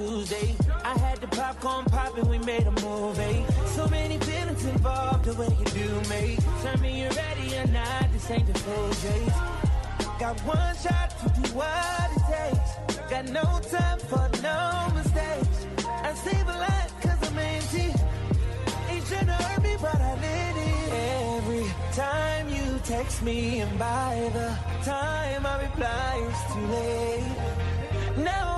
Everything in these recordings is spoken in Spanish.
Tuesday. I had the popcorn popping, we made a movie. So many feelings involved, the way you do me. Tell me you're ready or not, this ain't the full. Got one shot to do what it takes. Got no time for no mistakes. I save a lot cause I'm empty. Trying to hurt me, but I let it. Every time you text me, and by the time I reply, it's too late. Now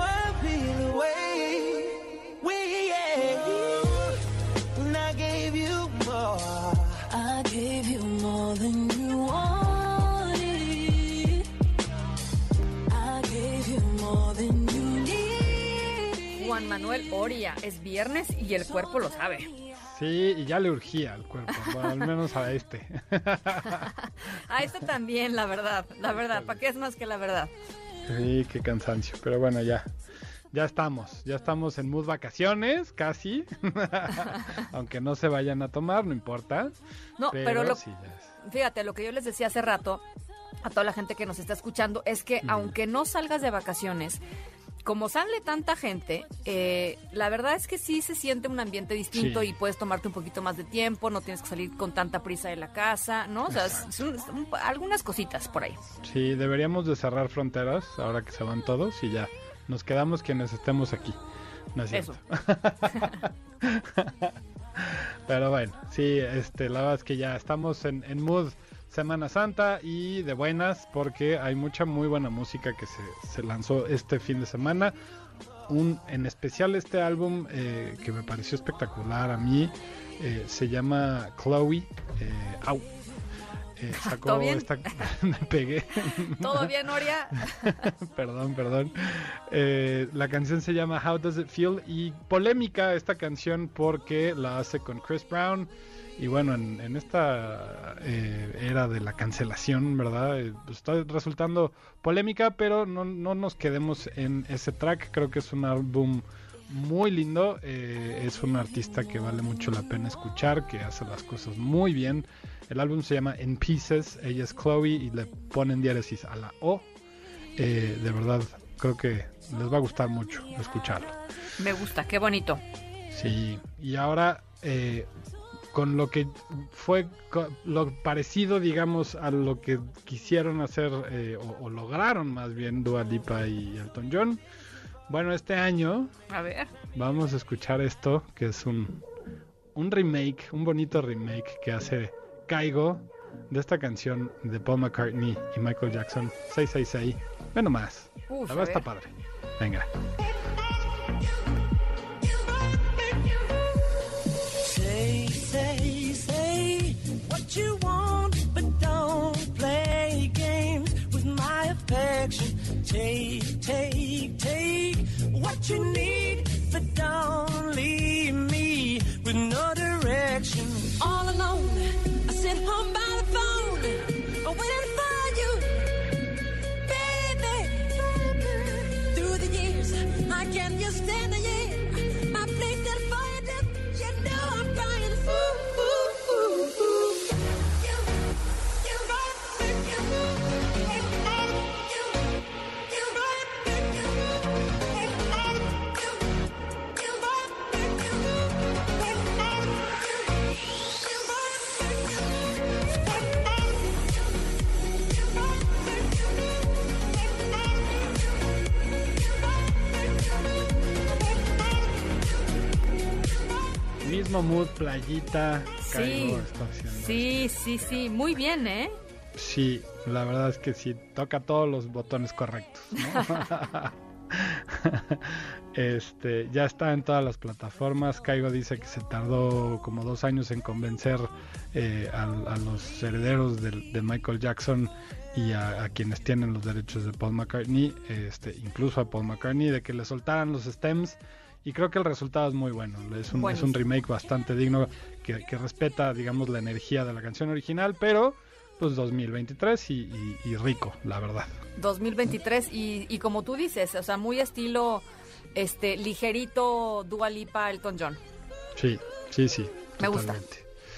Manuel Oria, es viernes y el cuerpo lo sabe. Sí, y ya le urgía al cuerpo, bueno, al menos a este. A este también, la verdad, la verdad, ¿para qué es más que la verdad? Sí, qué cansancio, pero bueno, ya. Ya estamos, ya estamos en mood vacaciones, casi. Aunque no se vayan a tomar, no importa. No, pero, lo, sí, fíjate, lo que yo les decía hace rato a toda la gente que nos está escuchando es que aunque no salgas de vacaciones, como sale tanta gente, eh, la verdad es que sí se siente un ambiente distinto Sí. y puedes tomarte un poquito más de tiempo, no tienes que salir con tanta prisa de la casa, ¿no? O sea, es- algunas cositas por ahí. Sí, deberíamos de cerrar fronteras ahora que se van todos y ya. Nos quedamos quienes estemos aquí. No es cierto. Pero bueno, sí, este, la verdad es que ya estamos en, en mood Semana Santa y de buenas porque hay mucha muy buena música que se, se lanzó este fin de semana. Un, en especial este álbum eh, que me pareció espectacular a mí eh, se llama Chloe. eh, au. Eh, sacó ¿Todo bien? esta me pegué ¿Todo bien, Noria? perdón, perdón. Eh, la canción se llama How Does It Feel y polémica esta canción porque la hace con Chris Brown y bueno, en, en esta eh, era de la cancelación, ¿verdad? Eh, pues está resultando polémica, pero no, no nos quedemos en ese track. Creo que es un álbum muy lindo. eh, es un artista que vale mucho la pena escuchar, que hace las cosas muy bien. El álbum se llama In Pieces. Ella es Chloe y le ponen diéresis a la O. Eh, de verdad, creo que les va a gustar mucho escucharlo. Me gusta, qué bonito. Sí, y ahora eh, con lo que fue lo parecido, digamos, a lo que quisieron hacer eh, o, o lograron más bien Dua Lipa y Elton John. Bueno, este año A ver. vamos a escuchar esto, que es un, un remake, un bonito remake que hace Caigo de esta canción de Paul McCartney y Michael Jackson, 666. Ve nomás, Uf, la a verdad está padre. Venga. Say, say, say what you want, but don't play games with my affection. Take, take, take what you need, but don't leave me with no Mismo mood, playita, Sí, sí, sí, sí, muy bien, ¿eh? Sí, la verdad es que sí, toca todos los botones correctos. ¿no? este, ya está en todas las plataformas. Caigo dice que se tardó como dos años en convencer eh, a, a los herederos de, Michael Jackson y a, a quienes tienen los derechos de Paul McCartney, este, incluso a Paul McCartney, de que le soltaran los stems. Y creo que el resultado es muy bueno. Es un, es un remake bastante digno que, que respeta, digamos, la energía de la canción original, pero pues 2023 y, y- y rico, la verdad. 2023 y, y como tú dices, o sea, muy estilo este ligerito Dua Lipa Elton John. Sí, sí, sí. Me gusta.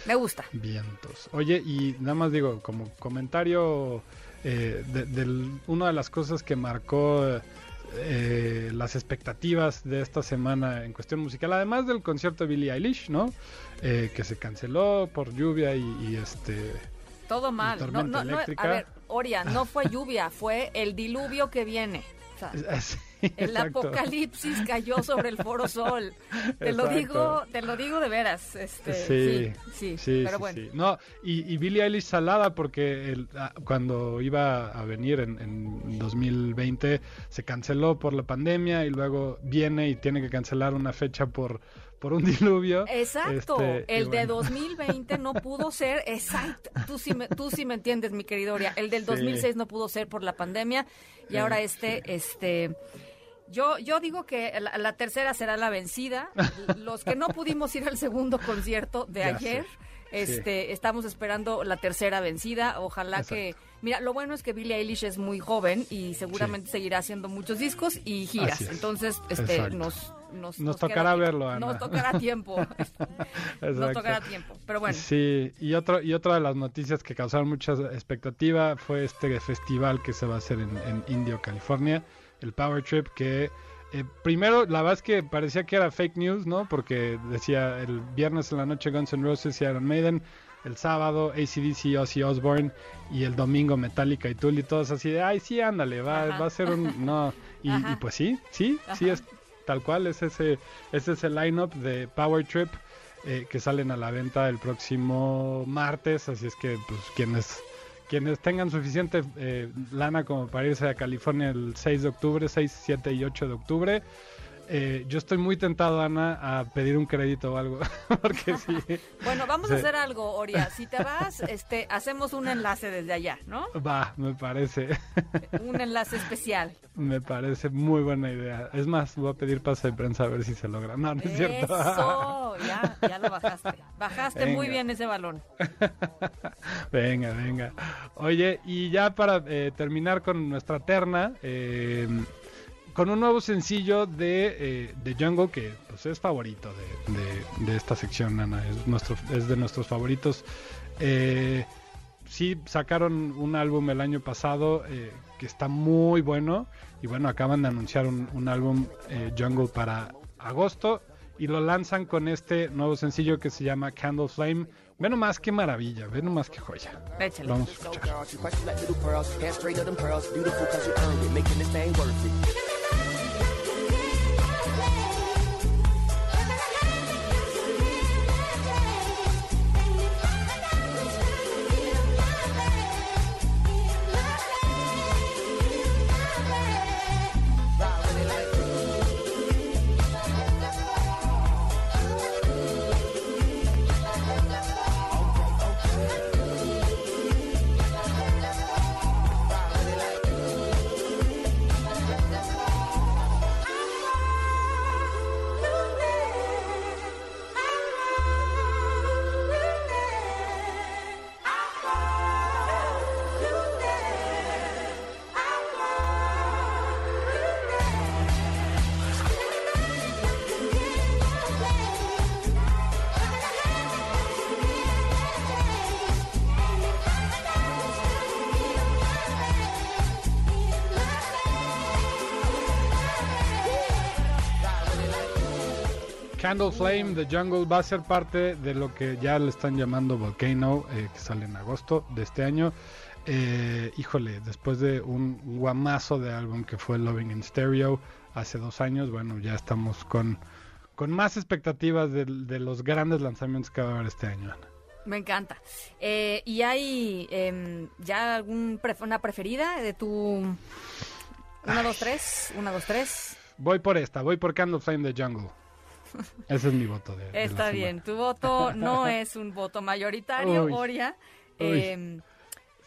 Me gusta. Vientos. Oye, y nada más digo, como comentario, eh, de, del- una de las cosas que marcó eh, las expectativas de esta semana en cuestión musical, además del concierto de Billie Eilish, ¿no? Eh, que se canceló por lluvia y, y, este... Todo mal. No, no, no, a ver, Oria, no fue lluvia, fue el diluvio que viene. O sea, sí, el exacto. apocalipsis cayó sobre el Foro Sol. Te lo digo, te lo digo de veras. Este, Sí, sí, sí, Sí, pero sí, bueno. No, y, y Billie Eilish salada porque el- ah, cuando iba a venir en, en 2020 se canceló por la pandemia y luego viene y tiene que cancelar una fecha por, por un diluvio. Exacto, Este, el de bueno. 2020 no pudo ser, exacto, tú sí me, tú sí me entiendes, mi querido Oria, el del Sí. 2006 no pudo ser por la pandemia y Sí, ahora este, este, yo, yo digo que la, la tercera será la vencida, los que no pudimos ir al segundo concierto de Ya ayer, sé. este, estamos esperando la tercera vencida, ojalá que, mira, lo bueno es que Billie Eilish es muy joven y seguramente seguirá haciendo muchos discos y giras, es. entonces, este, Exacto. nos... Nos, tocará verlo, Ana. Nos tocará tiempo. Nos tocará tiempo. Pero bueno, Sí, y, otro, y otra de las noticias que causaron mucha expectativa fue este festival que se va a hacer en, en Indio, California, el Power Trip, que eh, primero la verdad es que parecía que era fake news, ¿no? Porque decía el viernes en la noche Guns N' Roses y Iron Maiden, el sábado ACDC, Ozzy Osbourne y el domingo Metallica y Tool y todos así de, ay, sí, ándale, va, va a ser un... No, y, pues sí, sí, sí es tal cual, es ese, ese es el lineup de Power Trip eh, que salen a la venta el próximo martes, así es que pues quienes quienes tengan suficiente eh, lana como para irse a California el 6 de octubre, 6, 7 y 8 de octubre, eh, yo estoy muy tentado, Ana, a pedir un crédito o algo, porque sí, bueno, vamos a hacer algo, Oria. Si te vas, este, hacemos un enlace desde allá, ¿no? va, me parece, Un enlace especial. me parece muy buena idea. Es más, voy a pedir pase de prensa a ver si se logra. No, no es cierto. Eso, ya, ya lo bajaste. Bajaste muy bien ese balón. venga, venga. Oye, y ya para eh, terminar con nuestra terna, eh, con un nuevo sencillo de, eh, de Jungle que pues, es favorito de, de- de esta sección, Ana. Es, nuestro, es de nuestros favoritos. Eh, sí, sacaron un álbum el año pasado eh, que está muy bueno. Y bueno, acaban de anunciar un, un álbum eh, Jungle para agosto. Y lo lanzan con este nuevo sencillo que se llama Candle Flame. Ve nomás qué maravilla, ve nomás qué joya. Échale. Vamos a escuchar. Candle Flame The Jungle va a ser parte de lo que ya le están llamando Volcano, eh, que sale en agosto de este año. Eh, híjole, después de un guamazo de álbum que fue Loving in Stereo hace dos años, bueno, ya estamos con, con más expectativas de, de los grandes lanzamientos que va a haber este año. Ana. Me encanta. Eh, ¿Y hay em, ya algún pref- una preferida de tu Una, dos, tres. Una, dos, tres. Voy por esta, voy por Candleflame the Jungle. Ese es mi voto de, Está bien. Tu voto no es un voto mayoritario, Uy. Oria. Em, Se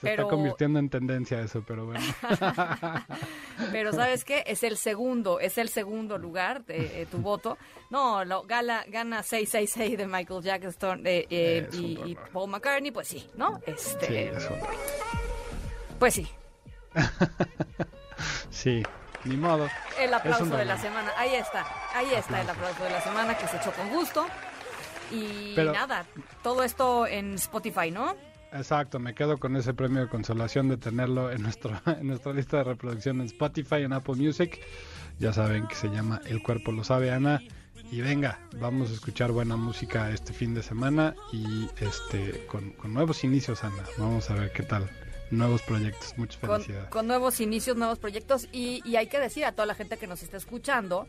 pero- está convirtiendo en tendencia eso, pero bueno. Pero ¿sabes qué? Es el segundo, es el segundo lugar de eh, tu voto. No, lo, gala, gana 666 de Michael Jackson eh, eh, Es y, y. Paul McCartney, pues sí, ¿no? Sí, Este, es un- pues sí, sí, ni modo. el aplauso de la semana. Ahí está, ahí está el aplauso de la semana que se echó con gusto. Y Pero- nada, todo esto en Spotify, ¿no? Exacto, me quedo con ese premio de consolación de tenerlo en, nuestro, en nuestra lista de reproducción en Spotify, en Apple Music. Ya saben que se llama El cuerpo lo sabe, Ana. Y venga, vamos a escuchar buena música este fin de semana y este con, con nuevos inicios, Ana. Vamos a ver qué tal. Nuevos proyectos, muchas con, felicidades. con nuevos inicios, nuevos proyectos y, y hay que decir a toda la gente que nos está escuchando,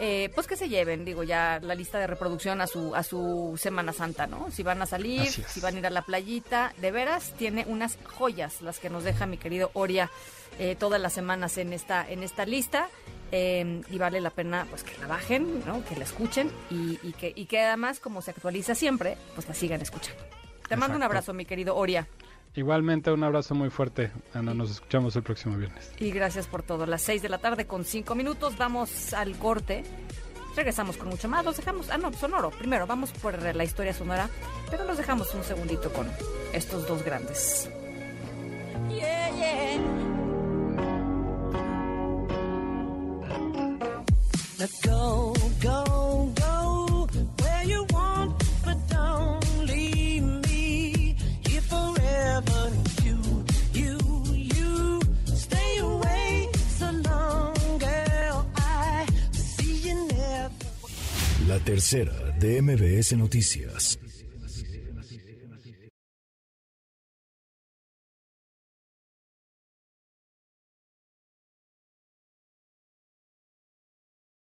eh, pues que se lleven, digo, ya la lista de reproducción a su, a su Semana Santa, ¿no? Si van a salir, si van a ir a la playita, de veras tiene unas joyas las que nos deja mi querido Oria eh, todas las semanas en esta, en esta lista. eh, y vale la pena pues que la bajen, ¿no? que la escuchen y, y que, y que además como se actualiza siempre, pues la sigan escuchando. Te mando un abrazo, mi querido Oria. Igualmente, un abrazo muy fuerte, Ana. Nos escuchamos el próximo viernes. Y gracias por todo. Las 6 de la tarde con 5 minutos. Vamos al corte. Regresamos con mucho más. Los dejamos. Ah, no, sonoro. Primero, vamos por la historia sonora. Pero los dejamos un segundito con estos dos grandes. Yeah, yeah. Now go, go, go tercera de MBS Noticias.